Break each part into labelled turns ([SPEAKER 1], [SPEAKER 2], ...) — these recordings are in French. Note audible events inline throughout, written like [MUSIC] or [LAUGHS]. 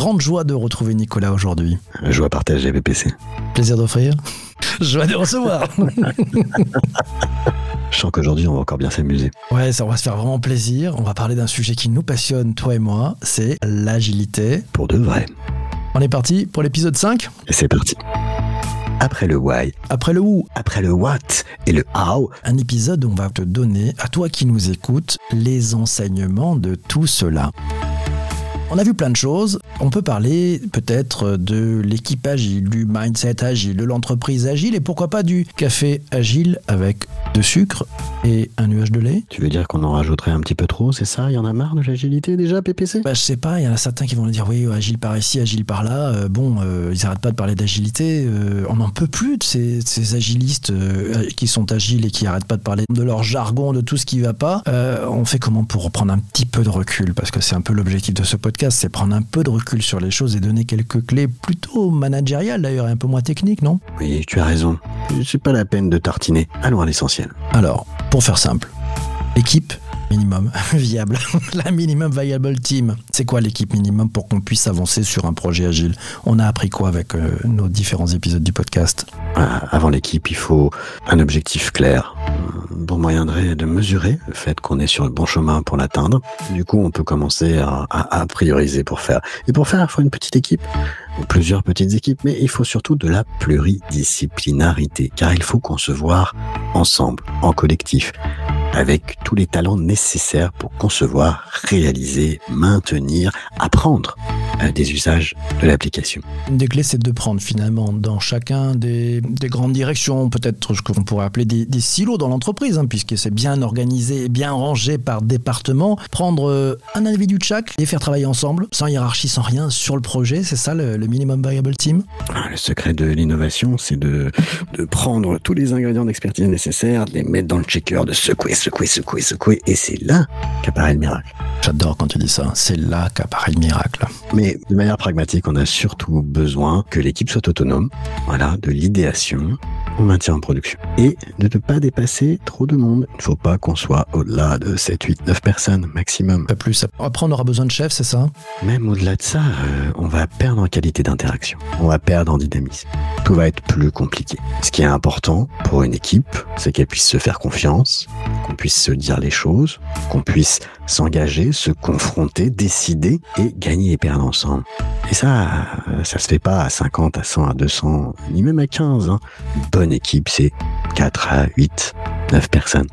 [SPEAKER 1] grande joie de retrouver Nicolas aujourd'hui.
[SPEAKER 2] Joie partagée, PPC.
[SPEAKER 1] Plaisir d'offrir. [LAUGHS] Joie de recevoir. [LAUGHS]
[SPEAKER 2] Je sens qu'aujourd'hui, on va encore bien s'amuser.
[SPEAKER 1] Ouais, ça, on va se faire vraiment plaisir. On va parler d'un sujet qui nous passionne, toi et moi, c'est l'agilité.
[SPEAKER 2] Pour de vrai.
[SPEAKER 1] On est parti pour l'épisode 5
[SPEAKER 2] Et c'est parti. Après le why,
[SPEAKER 1] Après le où
[SPEAKER 2] après le what et le how,
[SPEAKER 1] Un épisode où on va te donner, à toi qui nous écoutes, les enseignements de tout cela. On a vu plein de choses. On peut parler peut-être de l'équipe agile, du mindset agile, de l'entreprise agile et pourquoi pas du café agile avec de sucre et un nuage de lait.
[SPEAKER 2] tu veux dire qu'on en rajouterait un petit peu trop, c'est ça? Il y en a marre de l'agilité déjà, PPC
[SPEAKER 1] Bah, je sais pas, il y en a certains qui vont dire oui, agile par ici, agile par là. Euh, bon, euh, ils arrêtent pas de parler d'agilité. Euh, on n'en peut plus de ces, ces agilistes qui sont agiles et qui arrêtent pas de parler de leur jargon, de tout ce qui va pas. On fait comment pour prendre un petit peu de recul? Parce que c'est un peu l'objectif de ce podcast, c'est prendre un peu de recul sur les choses et donner quelques clés plutôt managériales d'ailleurs et un peu moins techniques, non?
[SPEAKER 2] Oui, tu as raison. C'est pas la peine de tartiner. Allons à l'essentiel.
[SPEAKER 1] Alors, pour faire simple, l'équipe minimum [LAUGHS] viable, [LAUGHS] la minimum viable team. C'est quoi l'équipe minimum pour qu'on puisse avancer sur un projet agile? On a appris quoi avec euh, nos différents épisodes du podcast?
[SPEAKER 2] Ah, Avant l'équipe, il faut un objectif clair. Bon moyen de de mesurer le fait qu'on est sur le bon chemin pour l'atteindre. Du coup, on peut commencer à, à- prioriser pour faire. Et pour faire, il faut une petite équipe, plusieurs petites équipes, mais il faut surtout de la pluridisciplinarité, car il faut concevoir ensemble, en collectif, avec tous les talents nécessaires pour concevoir, réaliser, maintenir, apprendre des usages de l'application.
[SPEAKER 1] Une des clés, c'est de prendre finalement dans chacun des, des grandes directions, peut-être ce qu'on pourrait appeler des, des silos dans l'entreprise, hein, puisque c'est bien organisé et bien rangé par département. Prendre euh, un individu de chaque, les faire travailler ensemble, sans hiérarchie, sans rien, sur le projet. C'est ça le, le minimum viable team?
[SPEAKER 2] Ah, Le secret de l'innovation, c'est de, de prendre tous les ingrédients d'expertise nécessaires, de les mettre dans le checker, de secouer, secouer, secouer, secouer, et c'est là qu'apparaît le miracle.
[SPEAKER 1] J'adore quand tu dis ça. C'est là qu'apparaît le miracle.
[SPEAKER 2] Mais de manière pragmatique, on a surtout besoin que l'équipe soit autonome, voilà, de l'idéation au maintien en production. Et de ne pas dépasser trop de monde. Il ne faut pas qu'on soit au-delà de 7, 8, 9 personnes maximum.
[SPEAKER 1] Pas plus. Après, on aura besoin de chefs, c'est ça?
[SPEAKER 2] Même au-delà de ça, euh, on va perdre en qualité d'interaction. On va perdre en dynamisme. Tout va être plus compliqué. Ce qui est important pour une équipe, c'est qu'elle puisse se faire confiance, qu'on puisse se dire les choses, qu'on puisse s'engager, se confronter, décider et gagner et perdre ensemble. Et ça, euh, ça se fait pas à 50, à 100, à 200, ni même à 15. Hein. Bonne équipe, c'est 4 à 8, 9 personnes.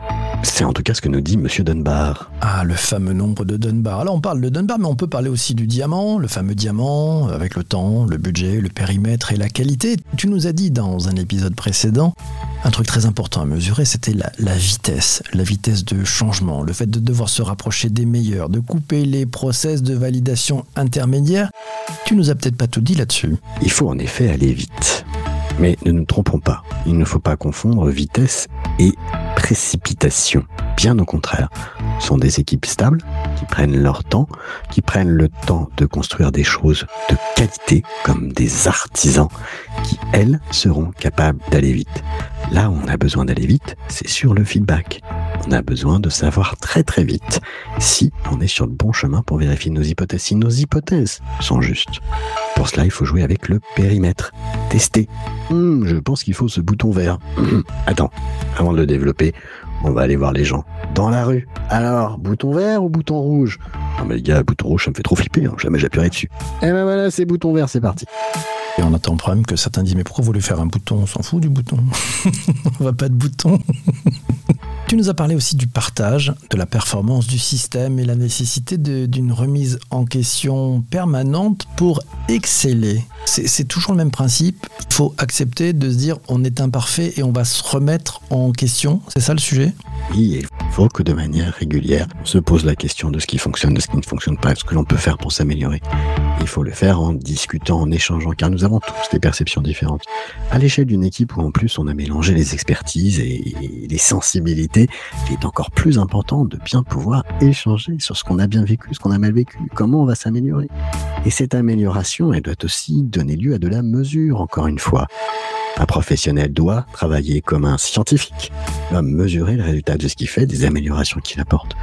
[SPEAKER 2] C'est en tout cas ce que nous dit Monsieur Dunbar.
[SPEAKER 1] Ah, le fameux nombre de Dunbar. Alors, on parle de Dunbar, mais on peut parler aussi du diamant, le fameux diamant, avec le temps, le budget, le périmètre et la qualité. Tu nous as dit dans un épisode précédent, un truc très important à mesurer, c'était la, vitesse, la vitesse de changement, le fait de devoir se rapprocher des meilleurs, de couper les process de validation intermédiaire. Tu nous as peut-être pas tout dit là-dessus.
[SPEAKER 2] Il faut en effet aller vite. Mais ne nous trompons pas, il ne faut pas confondre vitesse et précipitation. Bien au contraire, ce sont des équipes stables qui prennent leur temps, qui prennent le temps de construire des choses de qualité comme des artisans qui, elles, seront capables d'aller vite. Là où on a besoin d'aller vite, c'est sur le feedback. On a besoin de savoir très très vite si on est sur le bon chemin pour vérifier nos hypothèses, si nos hypothèses sont justes. Pour cela, il faut jouer avec le périmètre. Tester. Hmm, je pense qu'il faut ce bouton vert. Hmm, Attends, avant de le développer, on va aller voir les gens dans la rue. Alors, bouton vert ou bouton rouge? Non mais les gars, bouton rouge, ça me fait trop flipper. hein. Jamais j'appuierai dessus. Eh ben voilà, c'est bouton vert, c'est parti.
[SPEAKER 1] Et on attend le problème que certains disent Mais pourquoi vous voulez faire un bouton? On s'en fout du bouton. [LAUGHS] on va pas de bouton. [LAUGHS] Tu nous as parlé aussi du partage, de la performance du système et la nécessité d'une remise en question permanente pour exceller. C'est c'est toujours le même principe. Il faut accepter de se dire on est imparfait et on va se remettre en question. C'est ça le sujet?
[SPEAKER 2] Il faut que de manière régulière, on se pose la question de ce qui fonctionne, de ce qui ne fonctionne pas, de ce que l'on peut faire pour s'améliorer. Il faut le faire en discutant, en échangeant, car nous avons tous des perceptions différentes. À l'échelle d'une équipe où en plus on a mélangé les expertises et les sensibilités, il est encore plus important de bien pouvoir échanger sur ce qu'on a bien vécu, ce qu'on a mal vécu, comment on va s'améliorer. Et cette amélioration, elle doit aussi donner lieu à de la mesure, encore une fois. Un professionnel doit travailler comme un scientifique, doit mesurer le résultat de ce qu'il fait, des améliorations qu'il apporte.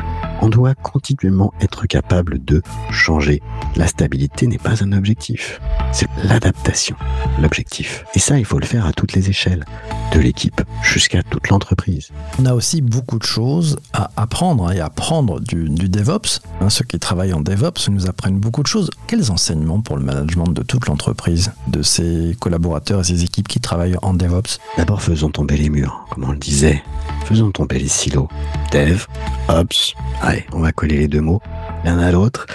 [SPEAKER 2] On doit continuellement être capable de changer. La stabilité n'est pas un objectif, c'est l'adaptation, l'objectif. Et ça, il faut le faire à toutes les échelles, de l'équipe jusqu'à toute l'entreprise.
[SPEAKER 1] On a aussi beaucoup de choses à apprendre et à apprendre du, DevOps. Hein, ceux qui travaillent en DevOps nous apprennent beaucoup de choses. Quels enseignements pour le management de toute l'entreprise, de ses collaborateurs et ses équipes qui travaillent en DevOps?
[SPEAKER 2] D'abord, faisons tomber les murs, comme on le disait. Faisons tomber les silos. Dev, Ops. On va coller les deux mots l'un à l'autre.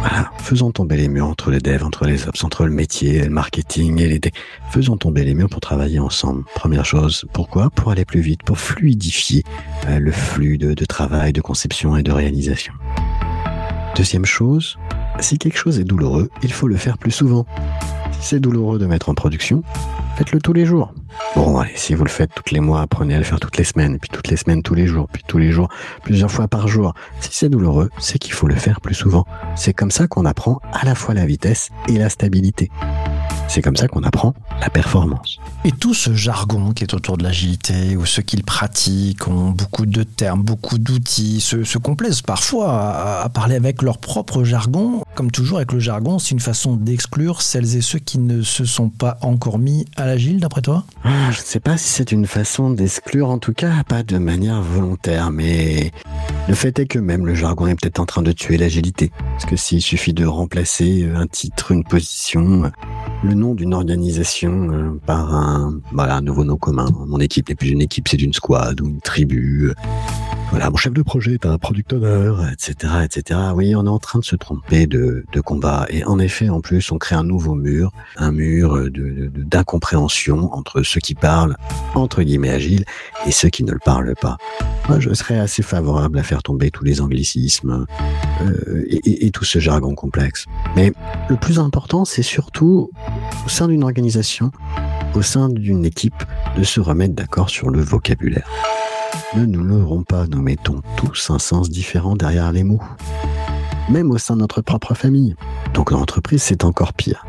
[SPEAKER 2] Voilà, faisons tomber les murs entre les devs, entre les ops, entre le métier, le marketing et les... Faisons tomber les murs pour travailler ensemble. Première chose, pourquoi? Pour aller plus vite, pour fluidifier euh, le flux de, de travail, de conception et de réalisation. Deuxième chose, si quelque chose est douloureux, il faut le faire plus souvent. Si c'est douloureux de mettre en production, faites-le tous les jours. Bon, allez, si vous le faites tous les mois, apprenez à le faire toutes les semaines, puis toutes les semaines tous les jours, puis tous les jours, plusieurs fois par jour. Si c'est douloureux, c'est qu'il faut le faire plus souvent. C'est comme ça qu'on apprend à la fois la vitesse et la stabilité. C'est comme ça qu'on apprend la performance.
[SPEAKER 1] Et tout ce jargon qui est autour de l'agilité, ou ceux qui le pratiquent, ont beaucoup de termes, beaucoup d'outils, se, complaisent parfois à, parler avec leur propre jargon. Comme toujours avec le jargon, c'est une façon d'exclure celles et ceux qui ne se sont pas encore mis à l'agile, d'après toi?
[SPEAKER 2] Ah, Je ne sais pas si c'est une façon d'exclure, en tout cas pas de manière volontaire, mais le fait est que même le jargon est peut-être en train de tuer l'agilité. Parce que s'il suffit de remplacer un titre, une position, le nom d'une organisation euh, par un, voilà, un nouveau nom commun. Mon équipe n'est plus une équipe, c'est une squad ou une tribu. Voilà, mon chef de projet est un product owner, etc., etc. Oui, on est en train de se tromper de, de combat. Et en effet, en plus, on crée un nouveau mur, un mur de, d'incompréhension entre ceux qui parlent, entre guillemets, agile, et ceux qui ne le parlent pas. Moi, je serais assez favorable à faire tomber tous les anglicismes euh, et, et tout ce jargon complexe. Mais le plus important, c'est surtout, au sein d'une organisation, au sein d'une équipe, de se remettre d'accord sur le vocabulaire. Ne nous leurrons pas, nous mettons tous un sens différent derrière les mots. Même au sein de notre propre famille. Donc l'entreprise, c'est encore pire.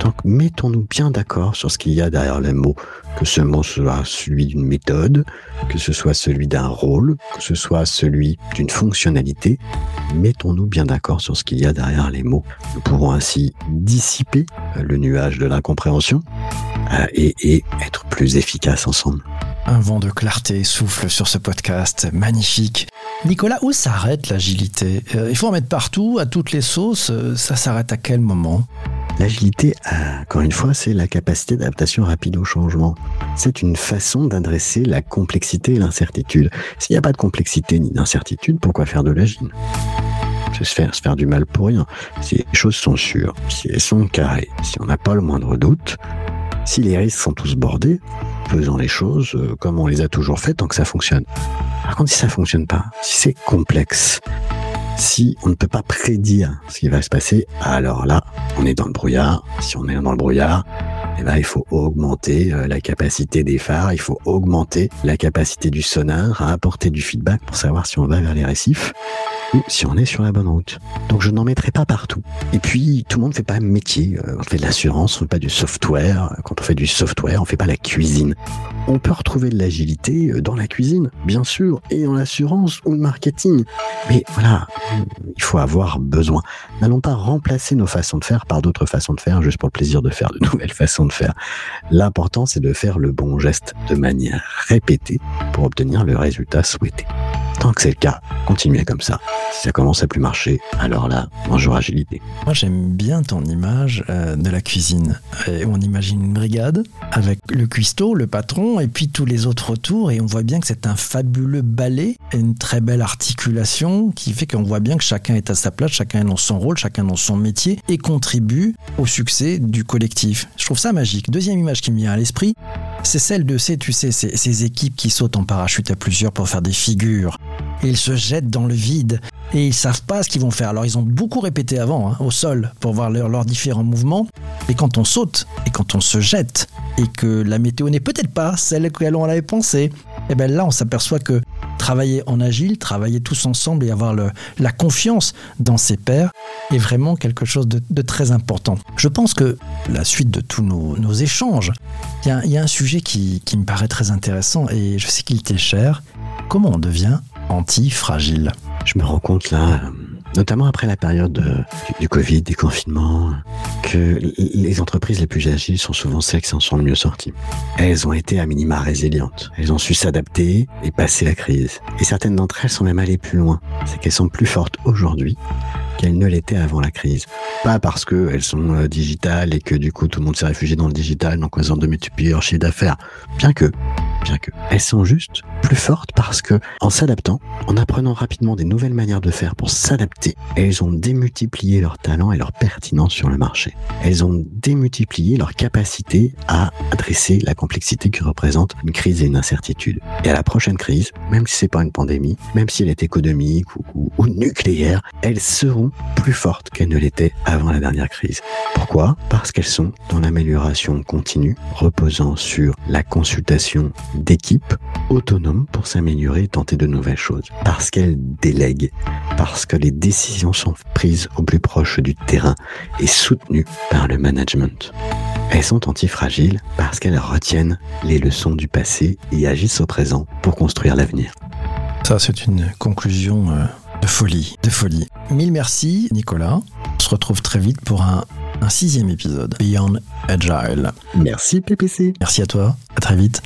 [SPEAKER 2] Donc mettons-nous bien d'accord sur ce qu'il y a derrière les mots, que ce mot soit celui d'une méthode, que ce soit celui d'un rôle, que ce soit celui d'une fonctionnalité. Mettons-nous bien d'accord sur ce qu'il y a derrière les mots. Nous pourrons ainsi dissiper le nuage de l'incompréhension euh, et, et être plus efficaces ensemble.
[SPEAKER 1] Un vent de clarté souffle sur ce podcast, magnifique. Nicolas, où s'arrête l'agilité? Euh, Il faut en mettre partout, à toutes les sauces. Euh, ça s'arrête à quel moment?
[SPEAKER 2] L'agilité, encore une fois, c'est la capacité d'adaptation rapide au changement. C'est une façon d'adresser la complexité et l'incertitude. S'il n'y a pas de complexité ni d'incertitude, pourquoi faire de l'agile? Se faire, se faire du mal pour rien. Si les choses sont sûres, si elles sont carrées, si on n'a pas le moindre doute, si les risques sont tous bordés, faisons les choses euh, comme on les a toujours faites tant que ça fonctionne. Par contre, si ça fonctionne pas, si c'est complexe, si on ne peut pas prédire ce qui va se passer, alors là, on est dans le brouillard. Si on est dans le brouillard, eh ben, il faut augmenter euh, la capacité des phares, il faut augmenter la capacité du sonar à apporter du feedback pour savoir si on va vers les récifs si on est sur la bonne route. Donc je n'en mettrai pas partout. Et puis tout le monde ne fait pas un métier. Euh, on fait de l'assurance, on fait pas du software. Quand on fait du software, on fait pas la cuisine. On peut retrouver de l'agilité euh, dans la cuisine, bien sûr, et dans l'assurance ou le marketing. Mais voilà, il faut avoir besoin. N'allons pas remplacer nos façons de faire par d'autres façons de faire juste pour le plaisir de faire de nouvelles [LAUGHS] façons de faire. L'important, c'est de faire le bon geste de manière répétée pour obtenir le résultat souhaité. Tant que c'est le cas, continuez comme ça. Si ça commence à plus marcher, alors là, bonjour agilité.
[SPEAKER 1] Moi, j'aime bien ton image euh, de la cuisine. Et on imagine une brigade avec le cuistot, le patron, et puis tous les autres autour, et on voit bien que c'est un fabuleux ballet, une très belle articulation qui fait qu'on voit bien que chacun est à sa place, chacun est dans son rôle, chacun dans son métier, et contribue au succès du collectif. Je trouve ça magique. Deuxième image qui me vient à l'esprit, c'est celle de ces, tu sais, ces, équipes qui sautent en parachute à plusieurs pour faire des figures. Et ils se jettent dans le vide et ils savent pas ce qu'ils vont faire. Alors ils ont beaucoup répété avant hein, au sol pour voir leurs différents mouvements. Et quand on saute et quand on se jette et que la météo n'est peut-être pas celle qu'elle on avait pensé, et eh bien là on s'aperçoit que travailler en agile, travailler tous ensemble et avoir la confiance dans ses pairs est vraiment quelque chose de, très important. Je pense que la suite de tous nos, échanges, il y, a un sujet qui, me paraît très intéressant et je sais qu'il t'est cher. Comment on devient anti-fragile?
[SPEAKER 2] Je me rends compte là, euh, notamment après la période du, du Covid, des confinements, que les entreprises les plus agiles sont souvent celles qui s'en sont le mieux sorties. Elles ont été à minima résilientes. Elles ont su s'adapter et passer la crise. Et certaines d'entre elles sont même allées plus loin. C'est qu'elles sont plus fortes aujourd'hui qu'elles ne l'étaient avant la crise. Pas parce qu'elles sont euh, digitales et que du coup tout le monde s'est réfugié dans le digital, donc elles ont de multiplier leur chiffre d'affaires. Bien que, bien que, elles sont juste plus fortes parce que, en s'adaptant, en apprenant rapidement des nouvelles manières de faire pour s'adapter, elles ont démultiplié leur talent et leur pertinence sur le marché. Elles ont démultiplié leur capacité à adresser la complexité que représente une crise et une incertitude. Et à la prochaine crise, même si c'est pas une pandémie, même si elle est économique ou, ou, ou nucléaire, elles seront plus fortes qu'elles ne l'étaient avant la dernière crise. Pourquoi? Parce qu'elles sont dans l'amélioration continue, reposant sur la consultation d'équipes autonomes pour s'améliorer et tenter de nouvelles choses. Parce qu'elles délèguent, parce que les décisions sont prises au plus proche du terrain et soutenues par le management. Elles sont antifragiles parce qu'elles retiennent les leçons du passé et agissent au présent pour construire l'avenir.
[SPEAKER 1] Ça, c'est une conclusion euh, de folie, de folie. Mille merci, Nicolas. On se retrouve très vite pour un, un sixième épisode, Beyond Agile.
[SPEAKER 2] Merci PPC.
[SPEAKER 1] Merci à toi, à très vite.